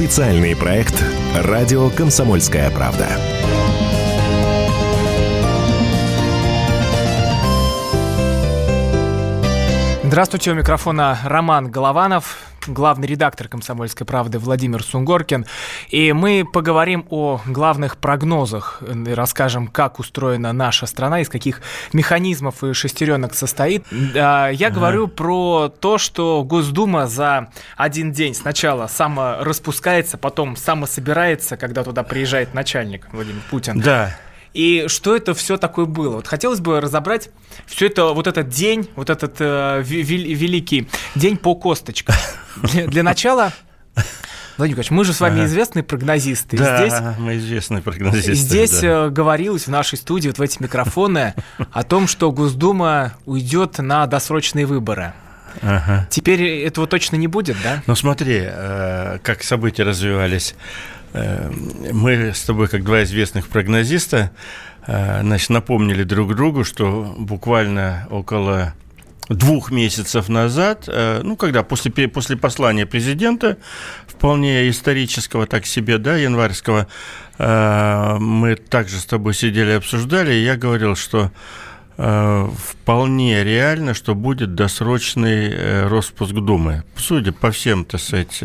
Специальный проект «Радио Комсомольская правда». Здравствуйте, у микрофона Роман Голованов, главный редактор «Комсомольской правды» Владимир Сунгоркин. И мы поговорим о главных прогнозах, расскажем, как устроена наша страна, из каких механизмов и шестеренок состоит. Я ага. говорю про то, что Госдума за один день сначала самораспускается, потом самособирается, когда туда приезжает начальник Владимир Путин. Да. И что это все такое было? Вот хотелось бы разобрать все это, вот этот день, вот этот э, великий день по косточкам. Для, для начала Владимир Николаевич, мы же с вами ага. известные прогнозисты. Да, здесь, мы известные прогнозисты. Здесь да. Э, говорилось в нашей студии, вот в эти микрофоны, о том, что Госдума уйдет на досрочные выборы. Ага. Теперь этого точно не будет, да? Ну смотри, э, как события развивались. Э, мы с тобой, как два известных прогнозиста, э, значит, напомнили друг другу, что буквально около двух месяцев назад, э, ну, когда после, после послания президента, вполне исторического, так себе, да, январского, мы также с тобой сидели обсуждали, и я говорил, что вполне реально, что будет досрочный распуск Думы. Судя по всем, так сказать,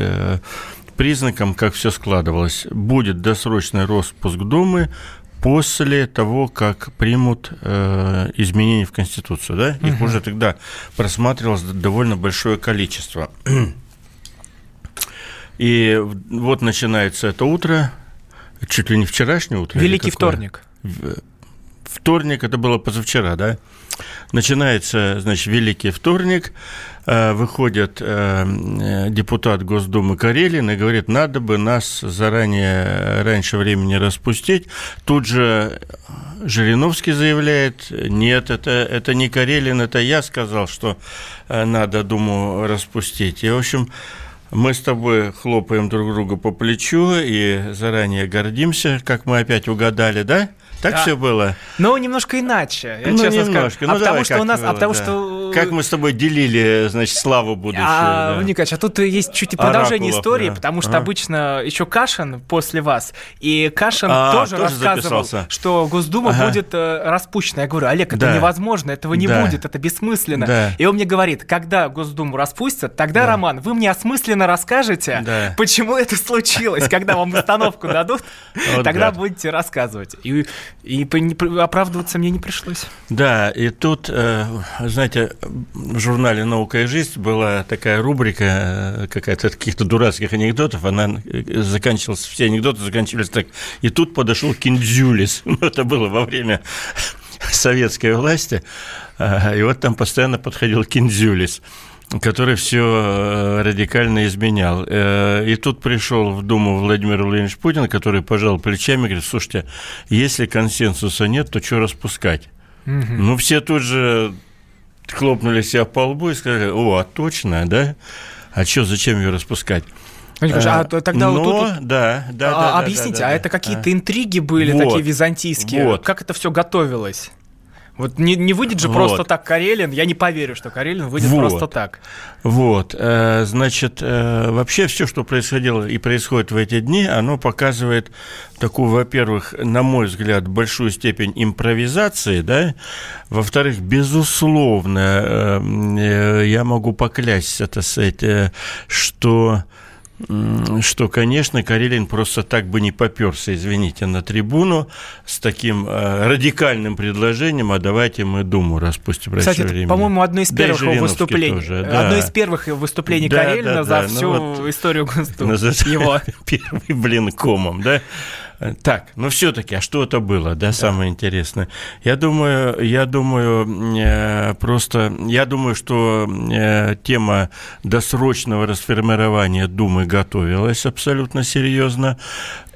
признакам, как все складывалось. Будет досрочный распуск Думы после того, как примут э, изменения в Конституцию. Да? Их угу. уже тогда просматривалось довольно большое количество. И вот начинается это утро, чуть ли не вчерашнее утро. Великий вторник. Вторник, это было позавчера, да? Начинается, значит, Великий вторник, э, выходит э, депутат Госдумы Карелин и говорит, надо бы нас заранее, раньше времени распустить. Тут же Жириновский заявляет, нет, это, это не Карелин, это я сказал, что э, надо Думу распустить. И, в общем, мы с тобой хлопаем друг друга по плечу и заранее гордимся, как мы опять угадали, да? Так да. все было? Ну, немножко иначе, я ну, честно немножко. скажу. Ну, а потому что у нас, было, а потому да. что... Как мы с тобой делили, значит, славу будущую. А, да. Николаевич, а тут есть чуть и продолжение Оракулов, истории, да. потому что ага. обычно еще Кашин после вас, и Кашин а, тоже, тоже рассказывал, записался. что Госдума ага. будет э, распущена. Я говорю, Олег, это да. невозможно, этого не да. будет, это бессмысленно. Да. И он мне говорит, когда Госдуму распустят, тогда, да. Роман, вы мне осмысленно расскажете, да. почему это случилось, когда вам установку дадут, тогда будете рассказывать. И оправдываться мне не пришлось. Да, и тут, э, знаете, в журнале «Наука и жизнь» была такая рубрика э, какая-то каких-то дурацких анекдотов, она э, заканчивалась, все анекдоты заканчивались так, и тут подошел Киндзюлис, ну, это было во время советской власти, и вот там постоянно подходил Киндзюлис который все э, радикально изменял. Э, и тут пришел в Думу Владимир Владимирович Путин, который пожал плечами и говорит, слушайте, если консенсуса нет, то что распускать? Угу. Ну, все тут же хлопнули себя по лбу и сказали, о, а точно, да? А что, зачем ее распускать? А, а тогда Но, вот тут... Да, да, а, да. Объясните, да, а да, это какие-то интриги были вот, такие византийские? Вот. Как это все готовилось? Вот не, не выйдет же вот. просто так Карелин. Я не поверю, что Карелин выйдет вот. просто так. Вот. Э, значит, э, вообще все, что происходило и происходит в эти дни, оно показывает такую, во-первых, на мой взгляд, большую степень импровизации, да, во-вторых, безусловно, э, я могу поклясть это, что что, конечно, Карелин просто так бы не поперся, извините, на трибуну с таким э, радикальным предложением, а давайте мы Думу распустим Кстати, раньше по-моему, одно из первых да выступлений, тоже, да. одно из первых выступлений да, Карелина да, да, за всю ну, вот историю Госдумы. Его. Первый, блин, комом, да? Так, но все-таки, а что это было, да, да, самое интересное? Я думаю, я думаю, э, просто, я думаю, что э, тема досрочного расформирования Думы готовилась абсолютно серьезно.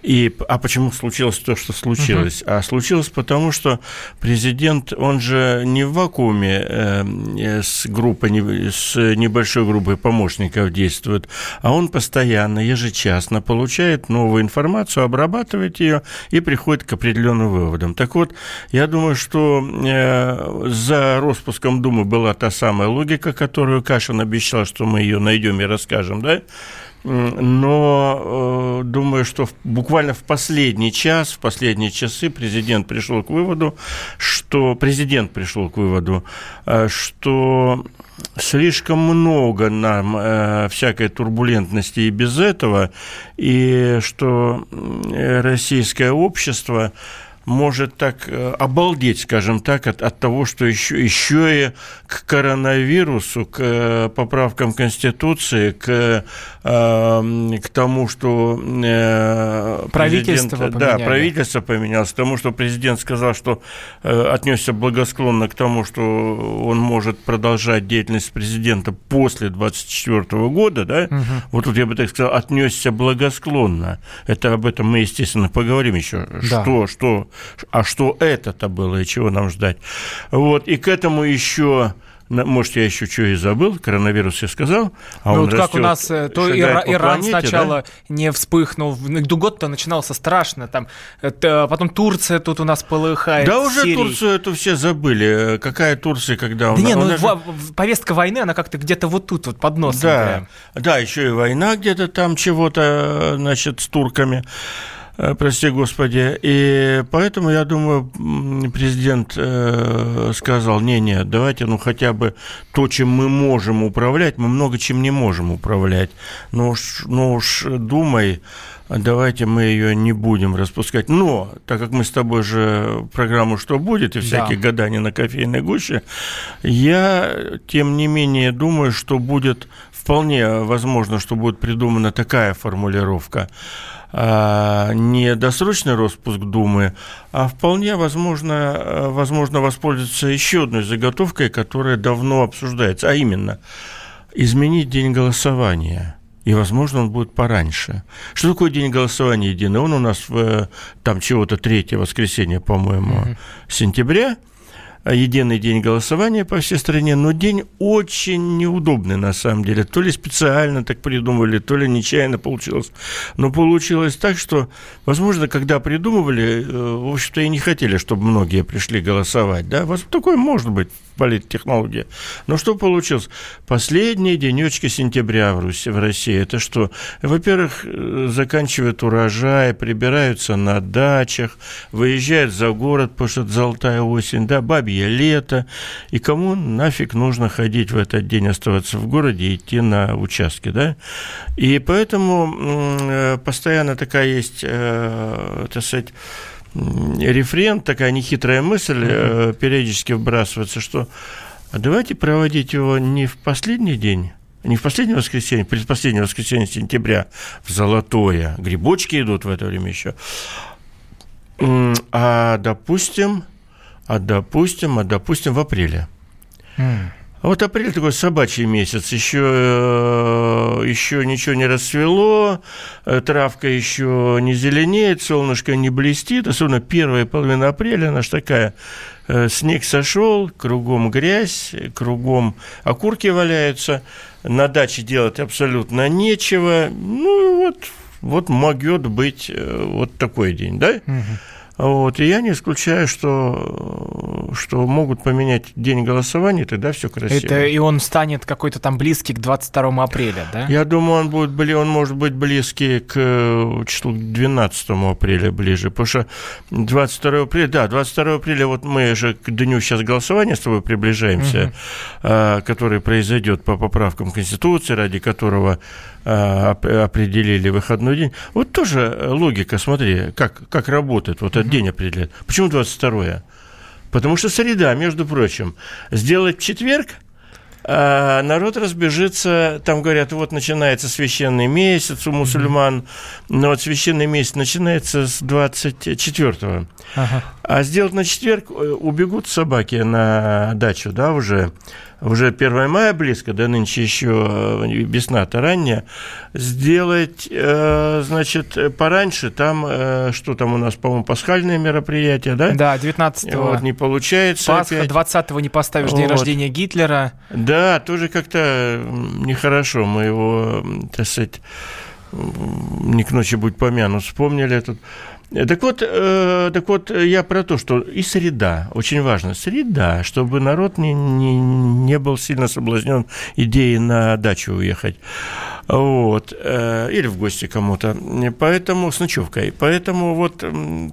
И, а почему случилось то, что случилось? Uh-huh. А случилось потому, что президент, он же не в вакууме э, с группой, с небольшой группой помощников действует, а он постоянно, ежечасно получает новую информацию, обрабатывает ее и приходит к определенным выводам. Так вот, я думаю, что э, за распуском Думы была та самая логика, которую Кашин обещал, что мы ее найдем и расскажем, да? но э, думаю, что буквально в последний час, в последние часы президент пришел к выводу, что президент пришел к выводу, э, что слишком много нам э, всякой турбулентности и без этого, и что российское общество может так э, обалдеть, скажем так, от, от того, что еще, еще и к коронавирусу, к э, поправкам Конституции, к, э, к тому, что правительство да, правительство поменялось, к тому, что президент сказал, что отнесся благосклонно к тому, что он может продолжать деятельность президента после 24 года, да, угу. вот тут я бы так сказал, отнесся благосклонно. Это об этом мы, естественно, поговорим еще. Да. Что, что, а что это-то было и чего нам ждать. Вот, и к этому еще может, я еще что и забыл, коронавирус я сказал, а ну, вот как у нас, э, то Ира- Иран планете, сначала да? не вспыхнул, год-то начинался страшно, там, это, потом Турция тут у нас полыхает. Да уже Сирии. Турцию это все забыли, какая Турция, когда... Да не, ну даже... повестка войны, она как-то где-то вот тут, вот под носом. Да, прям. да, еще и война где-то там чего-то, значит, с турками. Э, прости господи. И поэтому, я думаю, президент э, сказал, не-не, давайте, ну, хотя бы то, чем мы можем управлять, мы много чем не можем управлять. Ну уж, ну уж думай, давайте мы ее не будем распускать. Но, так как мы с тобой же программу «Что будет» и всякие да. гадания на кофейной гуще, я, тем не менее, думаю, что будет вполне возможно, что будет придумана такая формулировка – не досрочный распуск Думы, а вполне возможно, э, возможно воспользоваться еще одной заготовкой, которая давно обсуждается, а именно изменить день голосования – и, возможно, он будет пораньше. Что такое день голосования единый? Он у нас в, там чего-то третье воскресенье, по-моему, mm-hmm. сентября – единый день голосования по всей стране, но день очень неудобный на самом деле. То ли специально так придумывали, то ли нечаянно получилось. Но получилось так, что, возможно, когда придумывали, э, в общем-то, и не хотели, чтобы многие пришли голосовать. Да? Вот такое может быть политтехнология. Но что получилось? Последние денечки сентября в Руси, в России, это что? Во-первых, э, заканчивают урожай, прибираются на дачах, выезжают за город, потому что это золотая осень, да, бабье лето. И кому нафиг нужно ходить в этот день, оставаться в городе и идти на участки, да? И поэтому э, постоянно такая есть, э, так сказать, рефрен, такая нехитрая мысль mm-hmm. периодически вбрасывается, что а давайте проводить его не в последний день, не в последнее воскресенье, предпоследнее воскресенье сентября, в золотое, грибочки идут в это время еще, а допустим, а допустим, а допустим в апреле. Mm. А вот апрель такой собачий месяц, еще, э, еще ничего не расцвело, э, травка еще не зеленеет, солнышко не блестит, особенно первая половина апреля, она же такая, э, снег сошел, кругом грязь, кругом окурки валяются, на даче делать абсолютно нечего, ну вот, вот могет быть вот такой день, да? Угу. Вот, и я не исключаю, что, что могут поменять день голосования, тогда все красиво. Это и он станет какой-то там близкий к 22 апреля, да? Я думаю, он, будет, он может быть близкий к числу 12 апреля ближе, потому что 22 апреля, да, 22 апреля, вот мы же к дню сейчас голосования с тобой приближаемся, угу. который произойдет по поправкам Конституции, ради которого определили выходной день. Вот тоже логика, смотри, как, как работает, вот этот день определяет. Почему 22-е? Потому что среда, между прочим, сделать четверг – а народ разбежится, там говорят, вот начинается священный месяц у мусульман, но вот священный месяц начинается с 24-го. Ага. А сделать на четверг э, убегут собаки на дачу, да, уже уже 1 мая близко, да нынче еще э, весна-то ранняя, сделать, э, значит, пораньше, там, э, что там у нас, по-моему, пасхальное мероприятие, да? Да, 19-го. Вот, не получается Пасха, 20-го не поставишь вот. день рождения Гитлера. Да, тоже как-то нехорошо, мы его, так сказать, не к ночи будь помянут, вспомнили этот так вот, э, так вот, я про то, что и среда, очень важно, среда, чтобы народ не, не, не был сильно соблазнен идеей на дачу уехать. Вот. Э, или в гости кому-то. Поэтому с ночевкой. Поэтому вот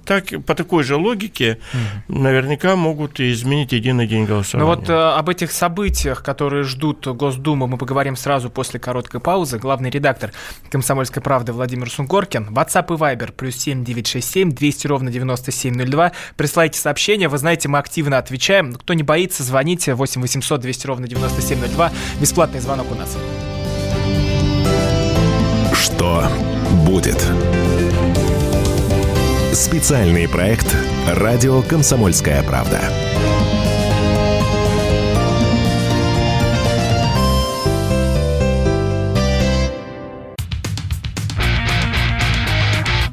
так, по такой же логике угу. наверняка могут изменить единый день голосования. Ну вот э, об этих событиях, которые ждут Госдуму, мы поговорим сразу после короткой паузы. Главный редактор «Комсомольской правды» Владимир Сунгоркин. WhatsApp и Viber плюс 7967 200 ровно 9702. Присылайте сообщения. Вы знаете, мы активно отвечаем. Кто не боится, звоните 8 800 200 ровно 9702. Бесплатный звонок у нас. Что будет? Специальный проект «Радио Комсомольская правда».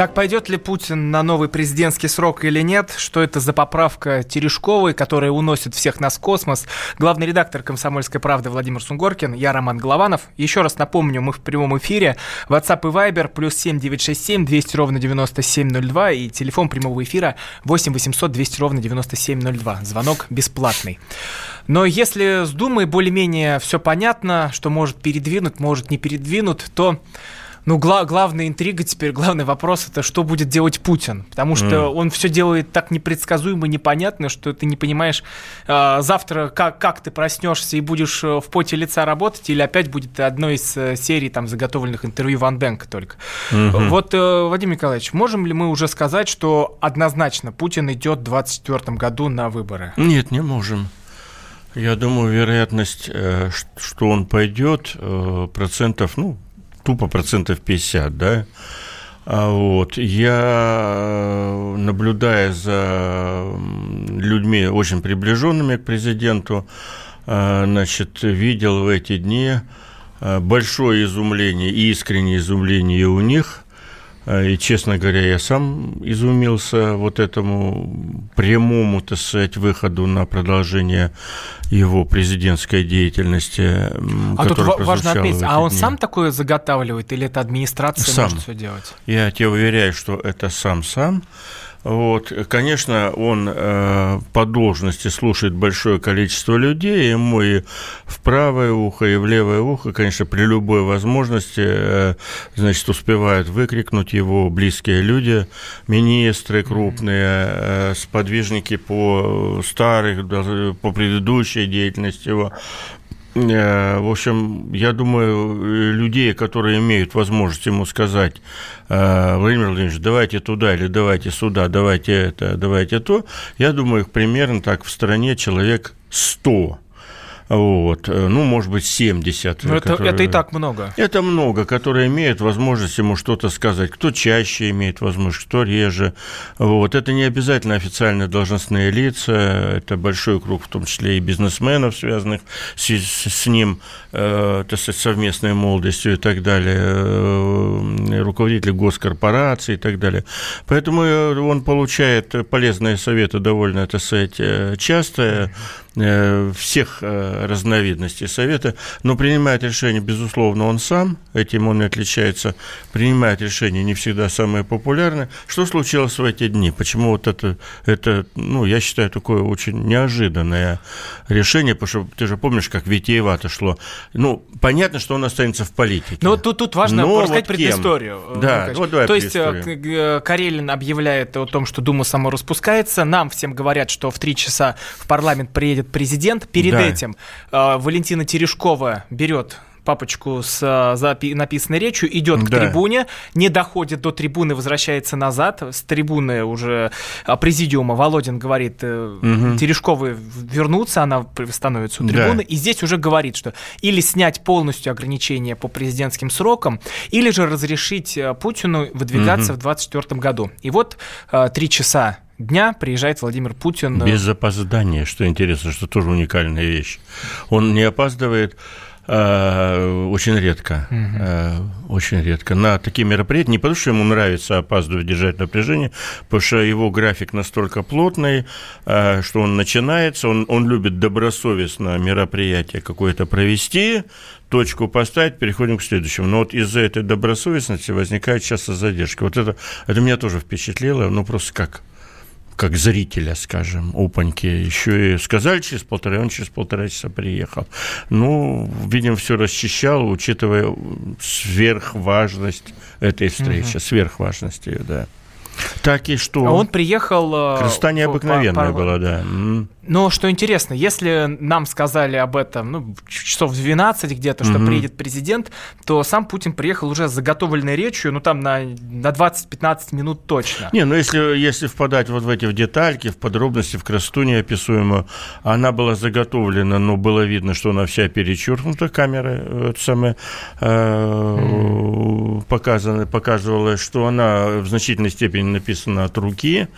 Так пойдет ли Путин на новый президентский срок или нет? Что это за поправка Терешковой, которая уносит всех нас в космос? Главный редактор «Комсомольской правды» Владимир Сунгоркин, я Роман Голованов. Еще раз напомню, мы в прямом эфире. WhatsApp и Viber плюс 7967 200 ровно 9702 и телефон прямого эфира 8 800 200 ровно 9702. Звонок бесплатный. Но если с Думой более-менее все понятно, что может передвинуть, может не передвинуть, то ну, гла- главная интрига теперь, главный вопрос, это что будет делать Путин. Потому что mm. он все делает так непредсказуемо, непонятно, что ты не понимаешь, э, завтра как, как ты проснешься и будешь э, в поте лица работать, или опять будет одной из э, серий там заготовленных интервью Ван Денка только. Mm-hmm. Вот, э, Вадим Николаевич, можем ли мы уже сказать, что однозначно Путин идет в 2024 году на выборы? Нет, не можем. Я думаю, вероятность, э, что он пойдет, процентов, ну, тупо процентов 50, да. А вот. Я, наблюдая за людьми, очень приближенными к президенту, а, значит, видел в эти дни а, большое изумление, искреннее изумление у них – и, честно говоря, я сам изумился вот этому прямому, так сказать, выходу на продолжение его президентской деятельности. А тут важно отметить, а он дни. сам такое заготавливает или это администрация сам. может все делать? Я тебе уверяю, что это сам-сам. Вот, конечно, он э, по должности слушает большое количество людей, ему и в правое ухо, и в левое ухо, конечно, при любой возможности, э, значит, успевают выкрикнуть его близкие люди, министры крупные, э, сподвижники по старых, по предыдущей деятельности его. Э, в общем, я думаю, людей, которые имеют возможность ему сказать, э, Владимир Владимирович, давайте туда или давайте сюда, давайте это, давайте то, я думаю, их примерно так в стране человек 100. Вот. Э, ну, может быть, 70. Но это, которые... это и так много. Это много, которые имеют возможность ему что-то сказать. Кто чаще имеет возможность, кто реже. Вот. Это не обязательно официальные должностные лица, это большой круг, в том числе и бизнесменов, связанных с, с ним, э, так сказать, совместной молодостью и так далее, э, руководители госкорпораций и так далее. Поэтому э, он получает полезные советы довольно, так сказать, э, часто. Э, всех э, разновидностей совета, но принимает решение, безусловно, он сам, этим он и отличается, принимает решение не всегда самое популярное. Что случилось в эти дни? Почему вот это, это ну, я считаю, такое очень неожиданное решение, потому что ты же помнишь, как витиевато шло. Ну, понятно, что он останется в политике. Но тут, тут важно но рассказать вот предысторию. Да, вот давай То есть э, Карелин объявляет о том, что Дума само распускается, нам всем говорят, что в три часа в парламент приедет приедет президент. Перед да. этим э, Валентина Терешкова берет папочку с запи- написанной речью, идет к да. трибуне, не доходит до трибуны, возвращается назад. С трибуны уже президиума Володин говорит, угу. Терешковы вернутся, она становится у трибуны, да. и здесь уже говорит, что или снять полностью ограничения по президентским срокам, или же разрешить Путину выдвигаться угу. в 2024 году. И вот три часа дня приезжает Владимир Путин. Э, Без опоздания, что интересно, что тоже уникальная вещь. Он не опаздывает э, очень редко, угу. очень редко. На такие мероприятия, не потому что ему нравится опаздывать, держать напряжение, потому что его график настолько плотный, что он начинается, он, он любит добросовестно мероприятие какое-то провести, точку поставить, переходим к следующему. Но вот из-за этой добросовестности возникает часто задержка. Вот это, это меня тоже впечатлило, ну просто как как зрителя, скажем, опаньки. Еще и сказали через полтора, он через полтора часа приехал. Ну, видим, все расчищал, учитывая сверхважность этой встречи, угу. сверхважность ее, да. Так и что? Он приехал... Э, Красота необыкновенная по, по... была, да. Но что интересно, если нам сказали об этом ну, часов в 12 где-то, что угу. приедет президент, то сам Путин приехал уже с заготовленной речью, ну там на, на 20-15 минут точно. Не, ну если, если впадать вот в эти в детальки, в подробности, в красоту неописуемую, она была заготовлена, но было видно, что она вся перечеркнута камерой, это самое, э, показано, показывала, что она в значительной степени написана от руки,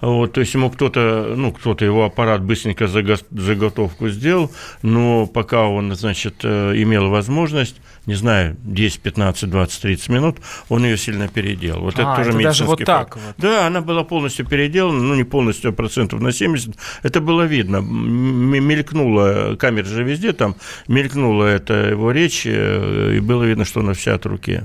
вот, то есть ему кто-то, ну, кто-то его аппарат быстренько заготовку сделал, но пока он, значит, э, имел возможность, не знаю, 10, 15, 20, 30 минут, он ее сильно переделал. Вот а, это тоже это даже вот так вот. Да, она была полностью переделана, ну, не полностью, а процентов на 70. Это было видно. Мелькнула, камера же везде там, мелькнула эта его речь, э, и было видно, что она вся от руки.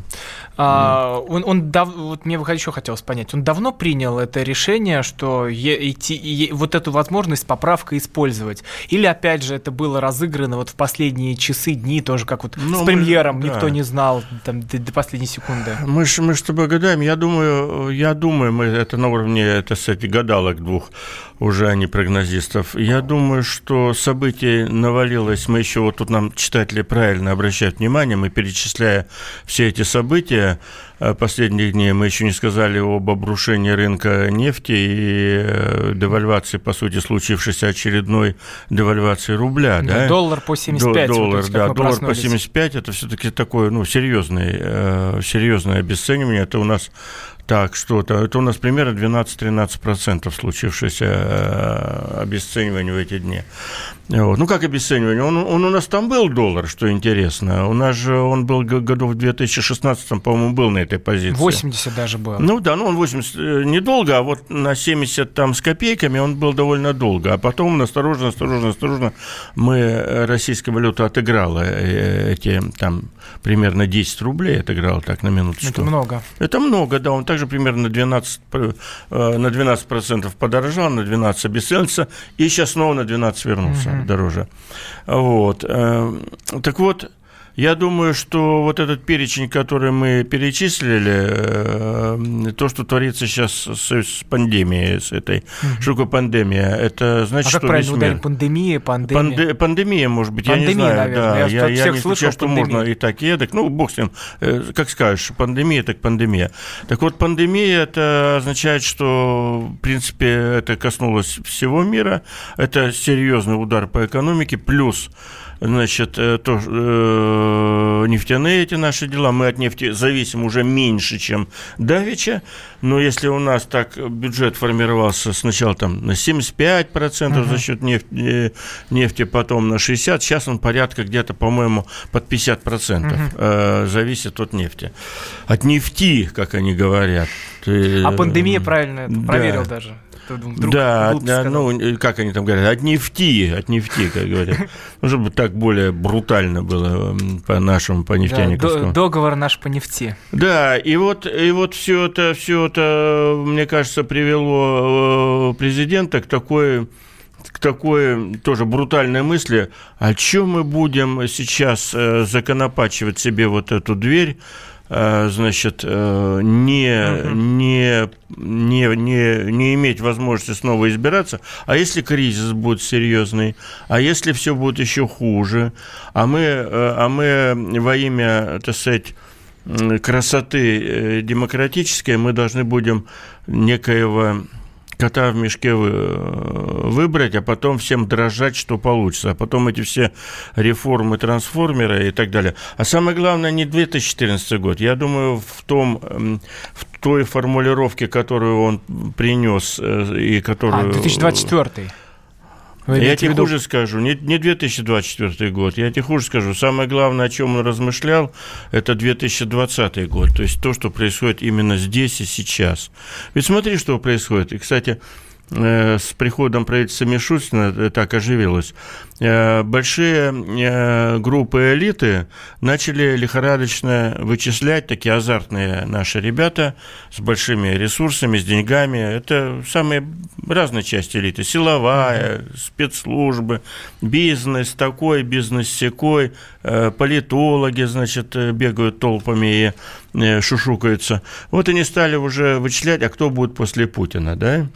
А, он, он дав... вот мне еще хотелось понять, он давно принял это решение, что е... идти, е... вот эту возможность поправка использовать, или опять же это было разыграно вот в последние часы, дни тоже как вот ну, с премьером мы... никто да. не знал там до, до последней секунды. Мы же мы с тобой гадаем, я думаю, я думаю, мы это на уровне это кстати гадалок двух уже, а не прогнозистов. Я думаю, что событий навалилось, мы еще вот тут нам читатели правильно обращают внимание, мы перечисляя все эти события последних дней, мы еще не сказали об обрушении рынка нефти и э, девальвации, по сути, случившейся очередной девальвации рубля. Да, да? Доллар по 75. Доллар, вот, да, доллар по 75, это все-таки такое, ну, серьезное, э, серьезное обесценивание. Это у нас так, что-то. Это у нас примерно 12-13% случившееся э, обесценивание в эти дни. Вот. Ну, как обесценивание? Он, он у нас там был доллар, что интересно. У нас же он был годов в 2016, по-моему, был на этой позиции. 80 даже был. Ну да, ну он 80 э, недолго, а вот на 70 там с копейками он был довольно долго. А потом осторожно, осторожно, осторожно мы э, российская валюта отыграла эти там примерно 10 рублей, отыграла так на минуточку. Это много. Это много, да. Он так также примерно 12, э, на 12% подорожал, на 12 обесценился, и сейчас снова на 12 вернулся угу. дороже. Вот. Э, так вот, я думаю, что вот этот перечень, который мы перечислили, э, то, что творится сейчас с, с пандемией, с этой, mm-hmm. что такое пандемия, это значит, а что... как правильно ударить? Пандемия, пандемия? Панде, пандемия, может быть, пандемия, я не знаю. Наверное. Да, я, я, я не слышал, что можно и так, и эдак. Ну, бог с ним, э, как скажешь, пандемия, так пандемия. Так вот, пандемия, это означает, что, в принципе, это коснулось всего мира, это серьезный удар по экономике, плюс значит, э, то, э, нефтяные эти наши дела, мы от нефти зависим уже меньше, чем давеча, но если у нас так бюджет формировался сначала там на 75% uh-huh. за счет нефти, нефти, потом на 60%, сейчас он порядка где-то, по-моему, под 50% uh-huh. э, зависит от нефти. От нефти, как они говорят. А пандемия, правильно, это да. проверил даже вдруг да, да ну, как они там говорят, от нефти, от нефти, как говорят. Ну, чтобы так более брутально было по нашему, по нефтяниковскому. Да, договор наш по нефти. Да, и вот, и вот все это, все это, мне кажется, привело э, президента к такой к такой тоже брутальной мысли, о чем мы будем сейчас э, законопачивать себе вот эту дверь, значит, э, не, угу. не, не, не, не иметь возможности снова избираться, а если кризис будет серьезный, а если все будет еще хуже, а мы, а мы во имя, так сказать, красоты демократической мы должны будем некоего кота в мешке выбрать, а потом всем дрожать, что получится. А потом эти все реформы, трансформеры и так далее. А самое главное, не 2014 год. Я думаю, в том, в той формулировке, которую он принес э, и которую... А, 2024 вы я тебе виду... хуже скажу, не, не 2024 год, я тебе хуже скажу. Самое главное, о чем он размышлял, это 2020 год, то есть то, что происходит именно здесь и сейчас. Ведь смотри, что происходит. И, кстати, с приходом правительства Мишустина э, так оживилось, э, большие группы элиты начали лихорадочно вычислять, такие азартные наши ребята с большими ресурсами, с деньгами. Это самые разные части элиты. Силовая, спецслужбы, бизнес такой, бизнес секой, политологи, значит, бегают толпами и шушукаются. Вот они стали уже вычислять, а кто будет после Путина, да?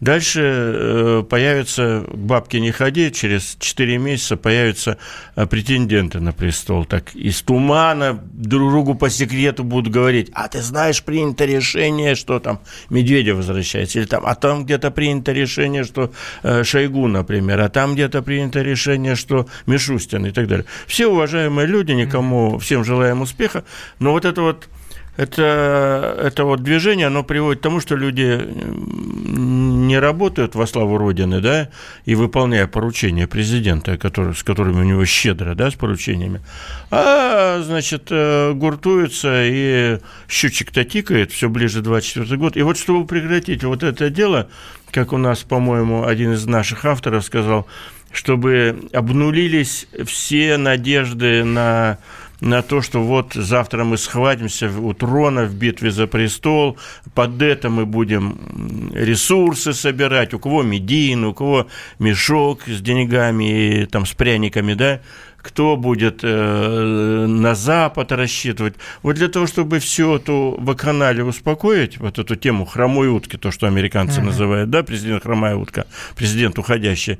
Дальше э, появится, бабки не ходи, через 4 месяца появятся э, претенденты на престол. Так из тумана друг другу по секрету будут говорить, а ты знаешь, принято решение, что там Медведев возвращается, или там, а там где-то принято решение, что э, Шойгу, например, а там где-то принято решение, что Мишустин и так далее. Все уважаемые люди, никому, всем желаем успеха, но вот это вот это, это вот движение, оно приводит к тому, что люди не работают во славу Родины, да, и выполняя поручения президента, который, с которыми у него щедро, да, с поручениями, а, значит, э, гуртуются, и счетчик-то тикает, все ближе 24 год. И вот чтобы прекратить вот это дело, как у нас, по-моему, один из наших авторов сказал, чтобы обнулились все надежды на на то, что вот завтра мы схватимся у трона в битве за престол, под это мы будем ресурсы собирать, у кого медин, у кого мешок с деньгами там с пряниками, да, кто будет э, на Запад рассчитывать. Вот для того, чтобы всю эту вакханалию успокоить, вот эту тему хромой утки, то, что американцы uh-huh. называют, да, президент хромая утка, президент уходящий,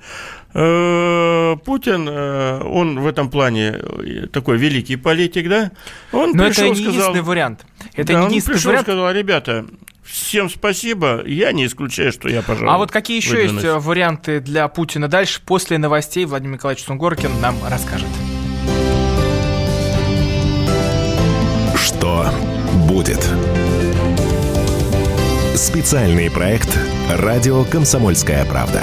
э, Путин, э, он в этом плане такой великий политик, да, он Но пришел, это не сказал, единственный вариант. Это да, не он пришел, вариант. сказал, ребята, Всем спасибо. Я не исключаю, что я, пожалуй, А вот какие еще выдвинусь. есть варианты для Путина дальше? После новостей Владимир Николаевич Сунгоркин нам расскажет. Что будет? Специальный проект «Радио Комсомольская правда».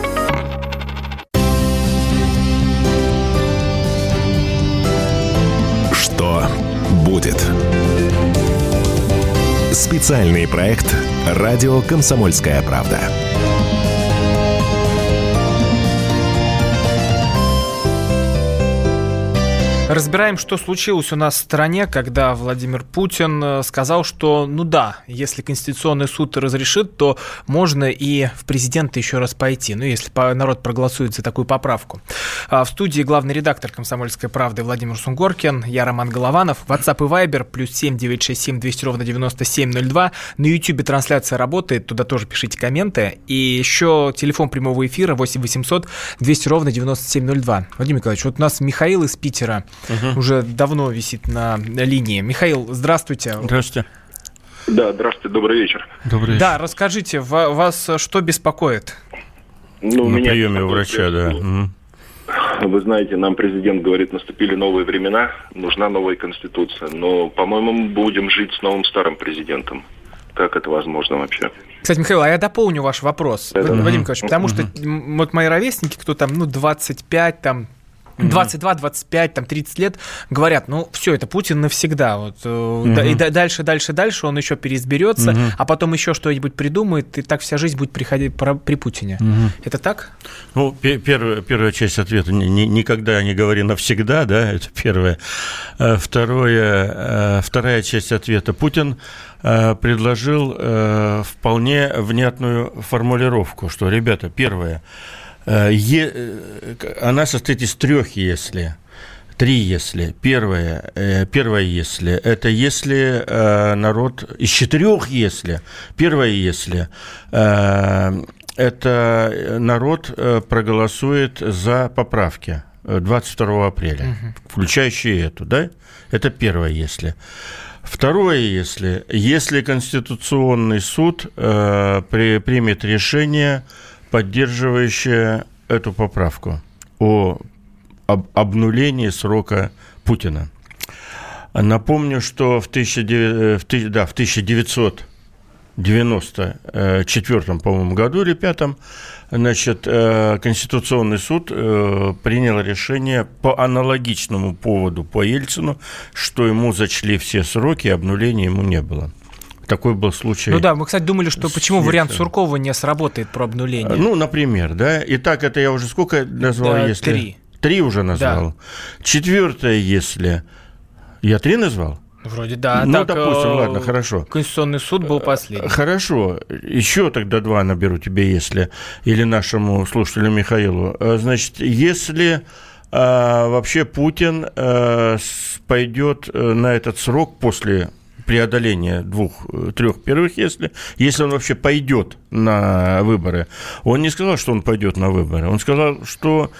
Будет. Специальный проект «Радио Комсомольская правда». Разбираем, что случилось у нас в стране, когда Владимир Путин э, сказал, что, ну да, если Конституционный суд разрешит, то можно и в президенты еще раз пойти, ну, если народ проголосует за такую поправку. А в студии главный редактор «Комсомольской правды» Владимир Сунгоркин, я Роман Голованов, WhatsApp и Viber, плюс 7 967 200 ровно 9702. На YouTube трансляция работает, туда тоже пишите комменты. И еще телефон прямого эфира 8 800 200 ровно 9702. Владимир Николаевич, вот у нас Михаил из Питера угу. уже давно висит на линии. Михаил, здравствуйте. Здравствуйте. Да, здравствуйте, добрый вечер. Добрый вечер. Да, расскажите, вас что беспокоит? Ну, на меня приеме у врача, да. Вы знаете, нам президент говорит, наступили новые времена, нужна новая конституция. Но, по-моему, мы будем жить с новым старым президентом. Как это возможно вообще? Кстати, Михаил, а я дополню ваш вопрос, это... Вадим Николаевич, потому что вот мои ровесники, кто там, ну, 25, там, 22, 25, там 30 лет говорят, ну все, это Путин навсегда. Вот, угу. И дальше, дальше, дальше он еще переизберется, угу. а потом еще что-нибудь придумает, и так вся жизнь будет приходить при Путине. Угу. Это так? Ну, первая, первая часть ответа. Никогда не говори навсегда, да, это первое. Э, второе, э, вторая часть ответа. Путин предложил вполне внятную формулировку, что, ребята, первое – Э, э, она состоит из трех «если». Три «если». Первое, э, первое «если» – это если народ… Из четырех «если». Первое «если» это народ проголосует за поправки 22 апреля, угу. включающие эту, да? Это первое «если». Второе, если, если Конституционный суд э, при, примет решение поддерживающая эту поправку о об обнулении срока Путина. Напомню, что в, 19, да, в 1994, по-моему, году или пятом, значит, э, Конституционный суд э, принял решение по аналогичному поводу по Ельцину, что ему зачли все сроки, обнуления ему не было такой был случай. Ну да, мы, кстати, думали, что почему Ельцин. вариант Суркова не сработает про обнуление. Ну, например, да. Итак, это я уже сколько назвал, да, если... Три. Три уже назвал. Да. Четвертое, если... Я три назвал? Вроде да. Ну, так, допустим, э, ладно, хорошо. Конституционный суд был последний. Хорошо. Еще тогда два наберу тебе, если... Или нашему слушателю Михаилу. Э, значит, если а, вообще Путин а, пойдет на этот срок после преодоления двух-трех э, первых, если, если он вообще пойдет на выборы. Он не сказал, что он пойдет на выборы. Он сказал, что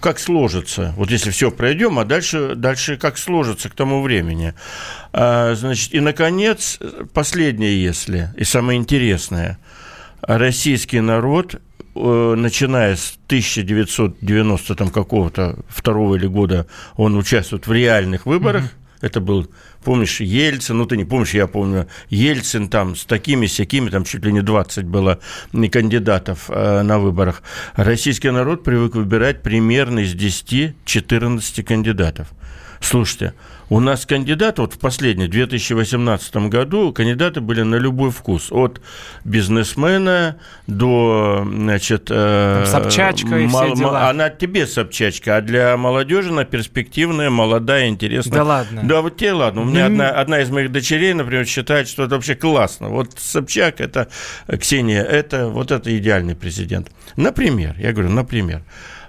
как сложится. Вот если все пройдем, а дальше, дальше как сложится к тому времени. А, значит, и, наконец, последнее, если, и самое интересное. Российский народ э, начиная с 1990 там какого-то второго или года он участвует в реальных выборах. Mm-hmm. Это был помнишь, Ельцин, ну ты не помнишь, я помню, Ельцин там с такими всякими, там чуть ли не 20 было кандидатов э, на выборах. Российский народ привык выбирать примерно из 10-14 кандидатов. Слушайте, у нас кандидаты, вот в последнем, 2018 году, кандидаты были на любой вкус. От бизнесмена до, значит... Э, Там Собчачка и мал, все дела. Она тебе Собчачка, а для молодежи она перспективная, молодая, интересная. Да ладно? Да вот тебе ладно. У меня одна, одна из моих дочерей, например, считает, что это вообще классно. Вот Собчак, это Ксения, это вот это идеальный президент. Например, я говорю, например.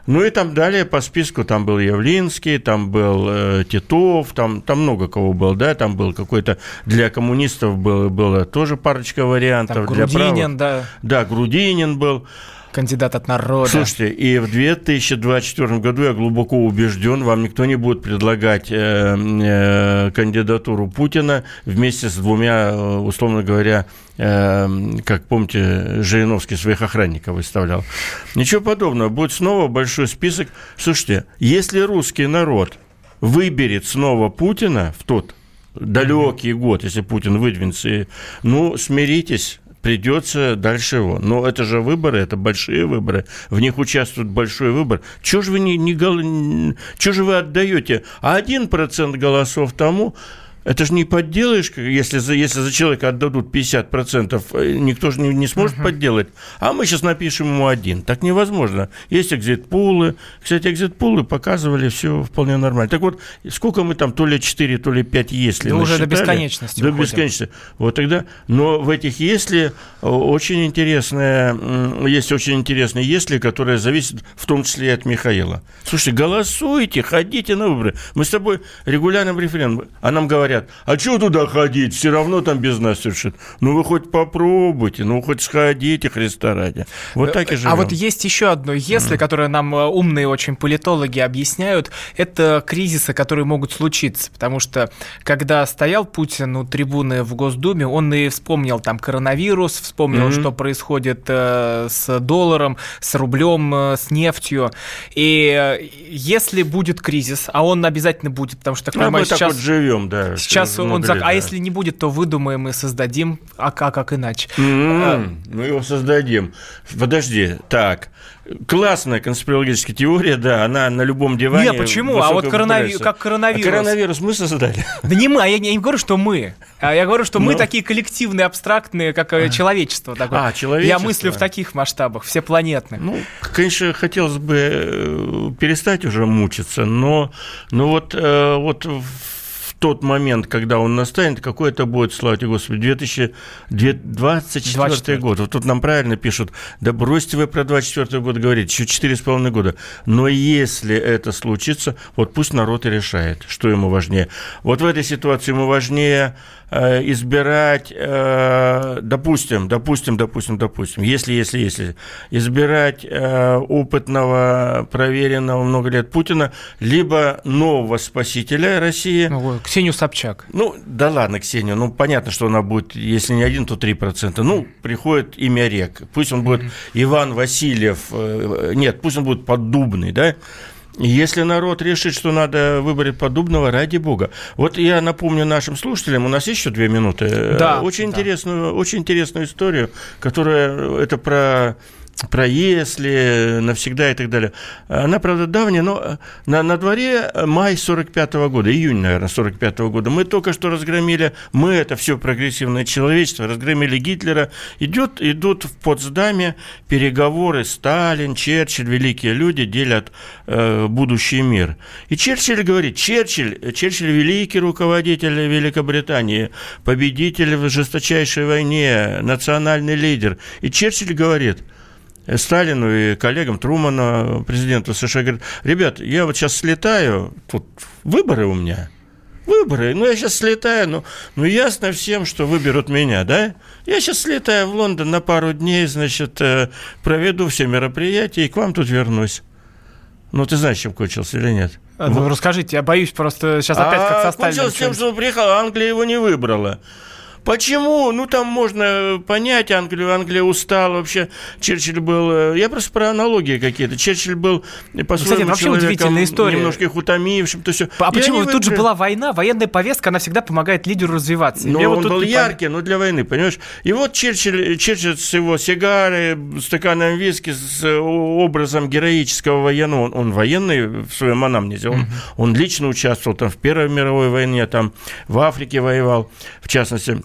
Ну и там далее по списку там был Явлинский, там был э, Титов, там, там много кого было, да, там был какой-то для коммунистов было, было тоже парочка вариантов. Там Грудинин, для правых, да. Да, Грудинин был. Кандидат от народа. Слушайте, и в 2024 году я глубоко убежден, вам никто не будет предлагать э, э, кандидатуру Путина вместе с двумя, э, условно говоря, как помните, Жириновский своих охранников выставлял. Ничего подобного. Будет снова большой список. Слушайте, если русский народ выберет снова Путина в тот далекий год, если Путин выдвинется, ну, смиритесь, придется дальше его. Но это же выборы, это большие выборы, в них участвует большой выбор. Чего же вы не, не, чего же вы отдаете? А один процент голосов тому, это же не подделаешь, если за, если за человека отдадут 50%, э, никто же не, не сможет uh-huh. подделать. А мы сейчас напишем ему один. Так невозможно. Есть экзит-пулы. Кстати, экзит-пулы показывали все вполне нормально. Так вот, сколько мы там, то ли 4, то ли 5 если Да уже до бесконечности До уходим. бесконечности. Вот тогда, но в этих если очень интересное, есть очень интересные если, которые зависят в том числе и от Михаила. Слушайте, голосуйте, ходите на выборы. Мы с тобой регулярно в референдум, а нам говорят, говорят, а что туда ходить, все равно там без нас решит. Ну, вы хоть попробуйте, ну, хоть сходите, Христа ради. Вот так и живем. А вот есть еще одно «если», mm. которое нам э, умные очень политологи объясняют, это кризисы, которые могут случиться, потому что когда стоял Путин у трибуны в Госдуме, он и вспомнил там коронавирус, вспомнил, mm-hmm. что происходит э, с долларом, с рублем, э, с нефтью. И если будет кризис, а он обязательно будет, потому что такой мы сейчас... так вот живем, да Сейчас он... много зак- лет, А да. если не будет, то выдумаем и создадим. А как, как иначе? М, Мы его создадим. Подожди, так. Классная конспирологическая теория, да, она на любом диване. Не, почему? А вот коронави- как коронавирус. А коронавирус мы создали? Да не мы, а я не, я не говорю, что мы. А я говорю, что мы Ну. такие коллективные, абстрактные, как э, человечество. Такое. А, человечество. Я мыслю в таких масштабах, всепланетных. Ну, конечно, хотелось бы э, перестать уже мучиться, но, но вот, вот в тот момент, когда он настанет, какой это будет, слава тебе, Господи, 2024 24. год. Вот тут нам правильно пишут, да бросьте вы про 24 год говорить, еще 4,5 года. Но если это случится, вот пусть народ и решает, что ему важнее. Вот в этой ситуации ему важнее избирать, э, допустим, допустим, допустим, допустим, если, если, если, избирать э, опытного, проверенного много лет Путина, либо нового спасителя России. Ну, Ксению Собчак. Ну, да ладно, Ксения, ну, понятно, что она будет, если не один, то 3%. Ну, приходит имя рек. Пусть он будет Иван Васильев, э, нет, пусть он будет Поддубный, да? Если народ решит, что надо выбрать Поддубного, ради бога. Вот я напомню нашим слушателям, у нас еще две минуты. Да, Очень, да. Интересную, очень интересную историю, которая, это про про если, навсегда и так далее. Она, правда, давняя, но на, на дворе май 45 года, июнь, наверное, 45 года. Мы только что разгромили, мы, это все прогрессивное человечество, разгромили Гитлера. Идет, идут в Потсдаме переговоры Сталин, Черчилль, великие люди делят э, будущий мир. И Черчилль говорит, Черчилль, Черчилль великий руководитель Великобритании, победитель в жесточайшей войне, национальный лидер. И Черчилль говорит, Сталину и коллегам Трумана, президенту США, говорит, ребят, я вот сейчас слетаю, тут выборы у меня, выборы, ну я сейчас слетаю, ну, ну ясно всем, что выберут меня, да? Я сейчас слетаю в Лондон на пару дней, значит, э, проведу все мероприятия и к вам тут вернусь. Ну, ты знаешь, чем кончился или нет? А, Ну, расскажите, я боюсь просто сейчас опять как со А Сталином. кончилось тем, что он приехал, а Англия его не выбрала. Почему? Ну, там можно понять Англию. Англия устала вообще. Черчилль был... э, Я просто про аналогии какие-то. Черчилль был по кстати, своему вообще человеком удивительная история. немножко их утомившим. То все. А почему? Тут же была война, военная повестка, она всегда помогает лидеру развиваться. И Ну, мне вот он тут был яркий, но для войны, понимаешь? И вот Черчилль, Черчилль с его сигарой, стаканом виски, с э, образом героического военного, он, он военный в своем анамнезе, он, он лично участвовал там в Первой мировой войне, там в Африке воевал, в частности.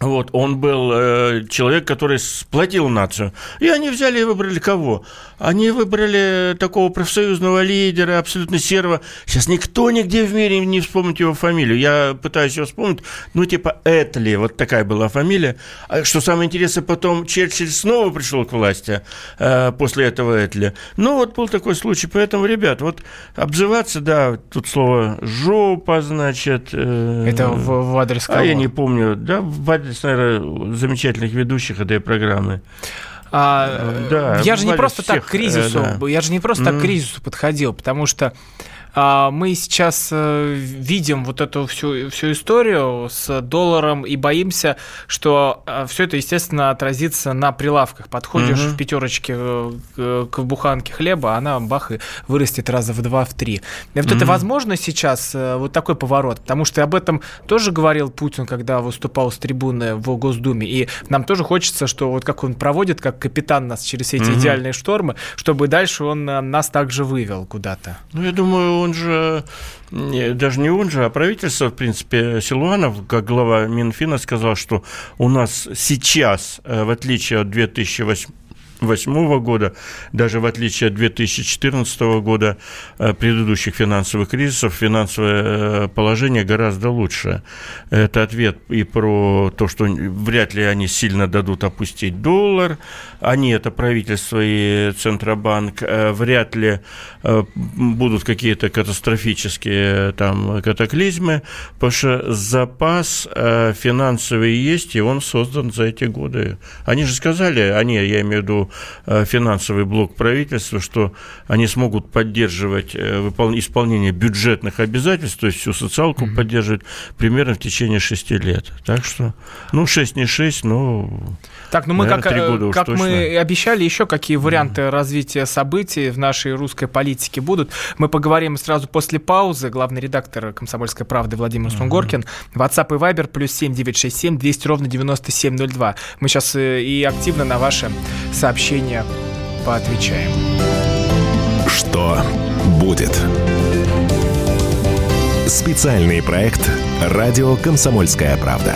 Вот, он был э, человек, который сплотил нацию. И они взяли и выбрали кого? Они выбрали такого профсоюзного лидера, абсолютно серого. Сейчас никто нигде в мире не вспомнит его фамилию. Я пытаюсь его вспомнить. Ну, типа Этли, вот такая была фамилия. А что самое интересное, потом Черчилль снова пришел к власти э, после этого Этли. Ну, вот был такой случай. Поэтому, ребят, вот обзываться, да, тут слово «жопа», значит... э, Это в, в адрес кого? а я не помню, да, в адрес, наверное, замечательных ведущих этой программы. А, Да, я же не просто так всех, к кризису, э, да. я же не просто так к кризису подходил, потому что мы сейчас э, видим вот эту всю, всю историю с долларом и боимся, что все это, естественно, отразится на прилавках. Подходишь Мгм. в пятерочке э, к, буханке хлеба, она бах и вырастет раза в два, в три. И вот это Мгм. возможно сейчас, э, вот такой поворот, потому что об этом тоже говорил Путин, когда выступал с трибуны в Госдуме, и нам тоже хочется, что вот как он проводит, как капитан нас через эти Мгм. идеальные штормы, чтобы дальше он э, нас также вывел куда-то. Ну, я думаю, он же, не, даже не он же, а правительство, в принципе, Силуанов, как глава Минфина, сказал, что у нас сейчас, э, в отличие от 2008 2008 года, даже в отличие от 2014 года, э, предыдущих финансовых кризисов, финансовое э, положение гораздо лучше. Это ответ и про то, что вряд ли они сильно дадут опустить доллар, они, это правительство и Центробанк, э, вряд ли будут какие-то катастрофические там катаклизмы, потому что запас финансовый есть, и он создан за эти годы. Они же сказали, они, я имею в виду э, финансовый блок правительства, что они смогут поддерживать э, исполнение бюджетных обязательств, то есть всю социалку mm-hmm. поддерживать примерно в течение шести лет. Так что, ну, шесть не шесть, но... Так, ну мы наверное, как, как мы обещали, еще какие варианты mm-hmm. развития событий в нашей русской политике будут. Мы поговорим сразу после паузы. Главный редактор «Комсомольской правды» Владимир mm-hmm. Сунгоркин. WhatsApp и Viber плюс семь девять шесть семь двести ровно девяносто семь ноль два. Мы сейчас э, и активно на ваши сообщения поотвечаем. Что будет? Специальный проект «Радио Комсомольская правда».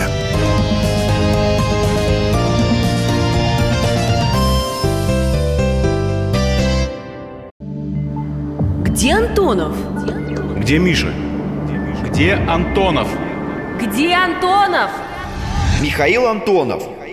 Где Антонов? Где Миша? Где Антонов? Где Антонов? Михаил Антонов.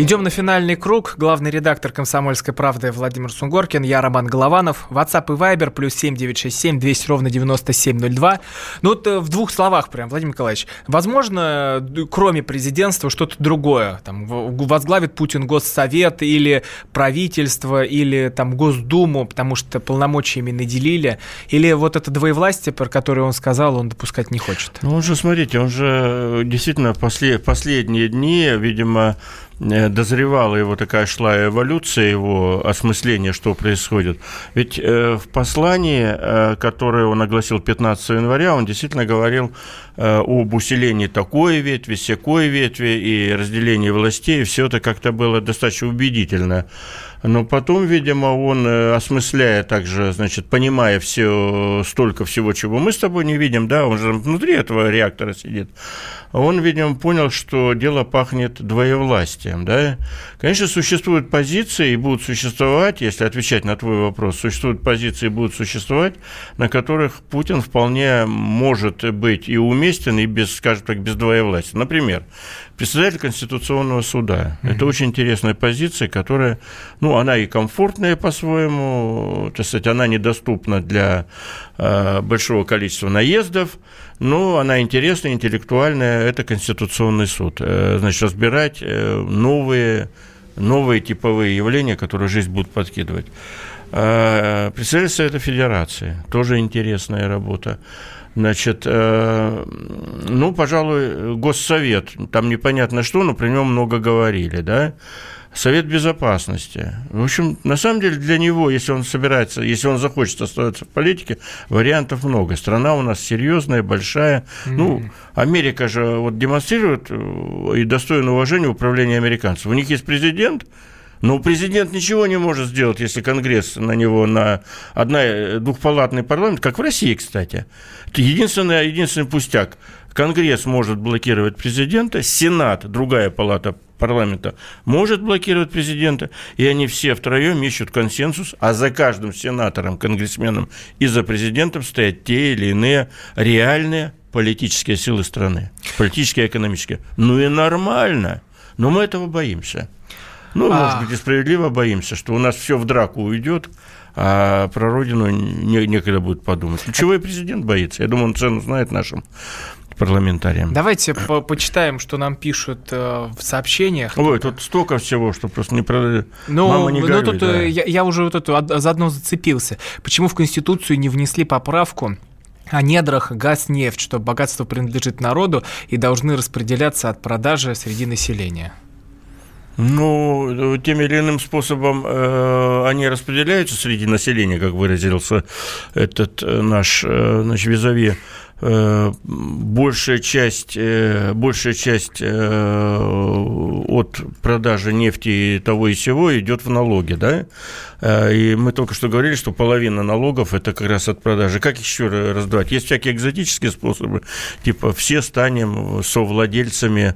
Идем на финальный круг. Главный редактор «Комсомольской правды» Владимир Сунгоркин. Я Роман Голованов. WhatsApp и Viber плюс 7967 200 ровно 9702. Ну вот э, в двух словах прям, Владимир Николаевич. Возможно, кроме президентства, что-то другое. Там, возглавит Путин Госсовет или правительство, или там Госдуму, потому что полномочиями наделили. Или вот это двоевластие, про которое он сказал, он допускать не хочет. Ну, он же, смотрите, он же действительно после, последние дни, видимо, Э, дозревала его такая шла эволюция его осмысления, что происходит. Ведь э, в послании, э, которое он огласил 15 января, он действительно говорил э, об усилении такой ветви, секой ветви и разделении властей. Все это как-то было достаточно убедительно. Но потом, видимо, он, э, осмысляя также, значит, понимая все, столько всего, чего мы с тобой не видим, да, он же внутри этого реактора сидит, он, видимо, понял, что дело пахнет двоевластием, да. Конечно, существуют позиции и будут существовать, если отвечать на твой вопрос, существуют позиции и будут существовать, на которых Путин вполне может быть и уместен, и без, скажем так, без двоевластия. Например, председатель Конституционного суда. Mm-hmm. Это очень интересная позиция, которая, ну, она и комфортная по-своему, так сказать, она недоступна для э, большого количества наездов, но она интересная, интеллектуальная. Это Конституционный суд. Э, значит, разбирать э, новые, новые типовые явления, которые жизнь будут подкидывать. Э, председатель Совета Федерации. Тоже интересная работа. Значит, э, ну, пожалуй, Госсовет, там непонятно что, но про него много говорили, да. Совет Безопасности. В общем, на самом деле для него, если он собирается, если он захочет оставаться в политике, вариантов много. Страна у нас серьезная, большая. Mm-hmm. Ну, Америка же вот демонстрирует э, и достойное уважения управления американцев. У них есть президент, но президент ничего не может сделать, если Конгресс на него на одна э, двухпалатный парламент, как в России, кстати. Это единственный, единственный пустяк. Конгресс может блокировать президента, Сенат, другая палата парламента, может блокировать президента, и они все втроем ищут консенсус, а за каждым сенатором, конгрессменом и за президентом стоят те или иные реальные политические силы страны, политические и экономические. Ну и нормально, но мы этого боимся. Ну, а... может быть, и справедливо боимся, что у нас все в драку уйдет, а про родину не, некогда будет подумать. Ну, чего и президент боится? Я думаю, он цену знает нашим парламентариям. Давайте по почитаем, что нам пишут э, в сообщениях. Ой, тут столько всего, что просто не про... Ну, Мама не ну горюй, тут да. я, я уже вот это заодно зацепился. Почему в Конституцию не внесли поправку о недрах газ, нефть, что богатство принадлежит народу и должны распределяться от продажи среди населения? Ну, тем или иным способом э, они распределяются среди населения, как выразился этот э, наш, э, наш визави. Э, большая часть, э, большая часть э, от продажи нефти того и сего идет в налоги, да? И мы только что говорили, что половина налогов это как раз от продажи. Как еще раздавать? Есть всякие экзотические способы, типа все станем совладельцами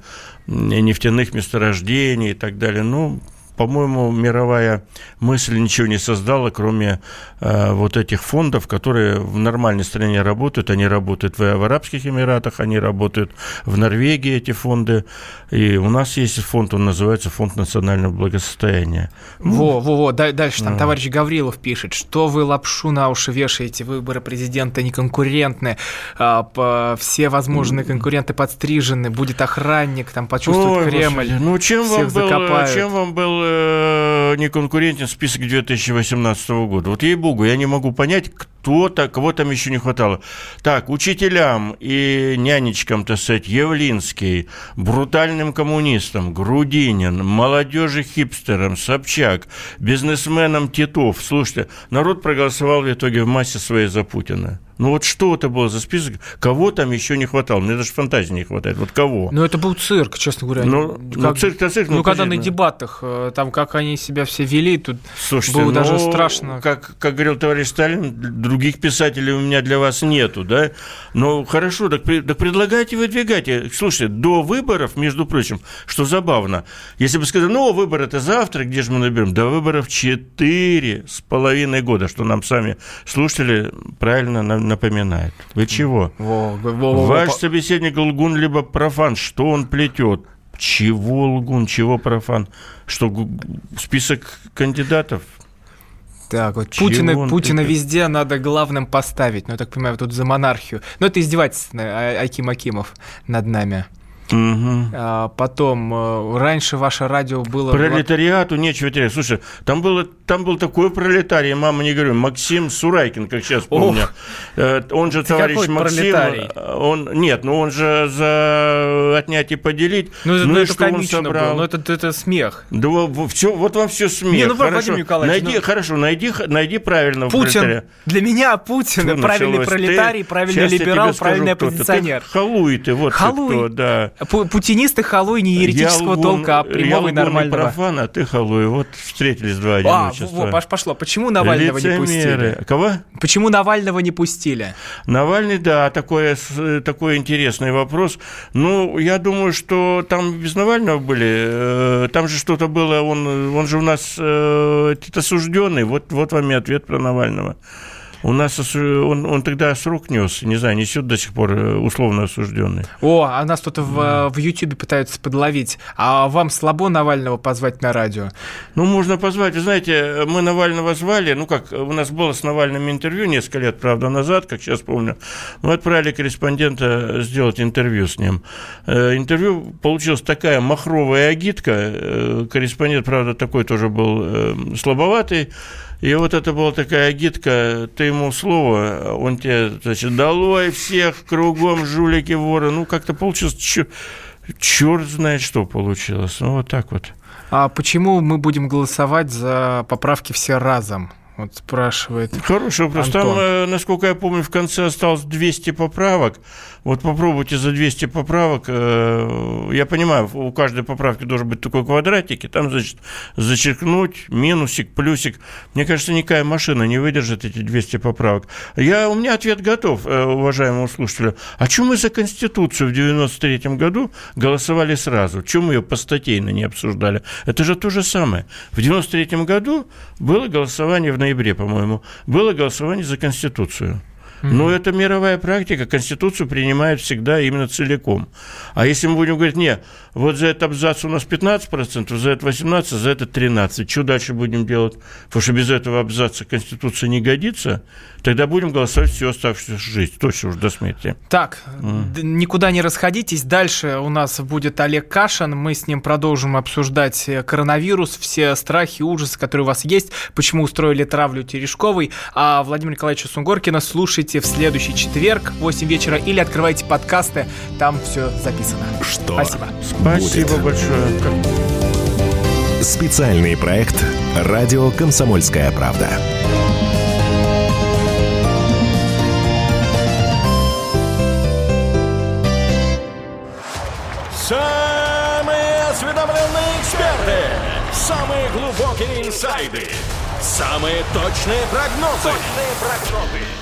нефтяных месторождений и так далее. Ну, по-моему, мировая мысль ничего не создала, кроме э, вот этих фондов, которые в нормальной стране работают. Они работают в, в Арабских Эмиратах, они работают в Норвегии, эти фонды. И у нас есть фонд, он называется Фонд национального благосостояния. Во, во, во, дальше там а. товарищ Гаврилов пишет, что вы лапшу на уши вешаете, выборы президента неконкурентны, а, все возможные конкуренты подстрижены, будет охранник, там почувствует Ой, Кремль, Господи, ну чем вам, был, чем вам был э, неконкурентен список 2018 года? Вот ей-богу, я не могу понять, кто-то, кого там еще не хватало. Так, учителям и нянечкам, так сказать, Явлинский, брутальным коммунистам, Грудинин, молодежи хипстерам, Собчак, бизнесменам Титов. Слушайте, народ проголосовал в итоге в массе своей за Путина. Ну вот что это было за список? Кого там еще не хватало? Мне даже фантазии не хватает. Вот кого? Ну это был цирк, честно говоря. Ну, ну как, ну цирк-то цирк. Ну, ну когда на дебатах, э, там как они себя все вели, тут Слушайте, было ну, даже страшно. Как, как говорил товарищ Сталин, других писателей у меня для вас нету, да? Ну хорошо, так, так предлагайте, выдвигайте. Слушайте, до выборов, между прочим, что забавно, если бы сказали, ну выборы это завтра, где же мы наберем? До выборов четыре с половиной года, что нам сами слушатели правильно напоминает. Вы чего? Во, во, во, Ваш собеседник лгун либо профан. Что он плетет? Чего лгун, чего профан? Что список кандидатов? Так, вот Путина, Путина везде надо главным поставить. Ну, я так понимаю, тут за монархию. Но это издевательство, а, Аким Акимов над нами. Угу. А, потом, э, раньше ваше радио было... Пролетариату нечего терять. Слушай, там, было, там был такой пролетарий, мама не говорю, Максим Сурайкин, как сейчас помню. Ох. Э, он же Ты товарищ Максим... Пролетарий? Он, нет, ну он же за отнять и поделить. Ну, ну, ну это что он собрал? Было, ну это, это смех. Да, все, вот вам все смех. Не, ну, хорошо, найди, ну... хорошо, найди, найди правильного Путин. пролетария. Для меня Путин Что правильный пролетарий, правильный либерал, правильный оппозиционер. Халуй ты, вот Халуй. кто, да. Путинисты халуй не еретического я толка, а прямого и нормального. Я профан, а ты халуй. Вот встретились два одиночества. А, пошло. Почему Навального Лицемеры. не пустили? Кого? Почему Навального не пустили? Навальный, да, такой, такой интересный вопрос. Ну, я думаю, что там без Навального были. Э, там же что-то было, он, он же у нас э, осужденный. Вот, вот вам и ответ про Навального. У нас он, он тогда срок нес, не знаю, несет до сих пор э, условно осужденный. О, а нас кто-то в, в Ютьюбе пытаются подловить. А вам слабо Навального позвать на радио? Ну, можно позвать. Вы знаете, мы Навального звали, ну как, у нас было с Навальным интервью несколько лет, правда, назад, как сейчас помню. Мы отправили корреспондента сделать интервью с ним. Э, интервью получилась такая махровая агитка. Э, корреспондент, правда, такой тоже был слабоватый. И вот это была такая агитка, ты ему слово, он тебе, значит, долой всех, кругом жулики, воры. Ну, как-то получилось, чё, черт знает, что получилось. Ну, вот так вот. А почему мы будем голосовать за поправки все разом? Вот спрашивает. Хороший вопрос. Антон. Там, э, насколько я помню, в конце осталось 200 поправок. Вот попробуйте за 200 поправок. Э, я понимаю, у каждой поправки должен быть такой квадратик, и там, значит, зачеркнуть минусик, плюсик. Мне кажется, никакая машина не выдержит эти 200 поправок. Я, у меня ответ готов, э, уважаемому слушателю. А чем мы за Конституцию в 93 году голосовали сразу? Чем мы ее постатейно не обсуждали? Это же то же самое. В 93 году было голосование в ноябре, по-моему, было голосование за Конституцию. Но это мировая практика, Конституцию принимают всегда именно целиком. А если мы будем говорить, нет, вот за этот абзац у нас 15%, за это 18%, за это 13%, что дальше будем делать? Потому что без этого абзаца Конституция не годится, тогда будем голосовать всю оставшуюся жизнь, точно уж до смерти. Так, mm. никуда не расходитесь, дальше у нас будет Олег Кашин, мы с ним продолжим обсуждать э, коронавирус, все страхи, ужасы, которые у вас есть, почему устроили травлю Терешковой, а Владимир Николаевич Сунгоркина слушайте приходите в следующий четверг в 8 вечера или открывайте подкасты, там все записано. Что? Спасибо. Спасибо будет. большое. Специальный проект «Радио Комсомольская правда». Самые осведомленные эксперты, самые глубокие инсайды, самые точные прогнозы. Точные прогнозы.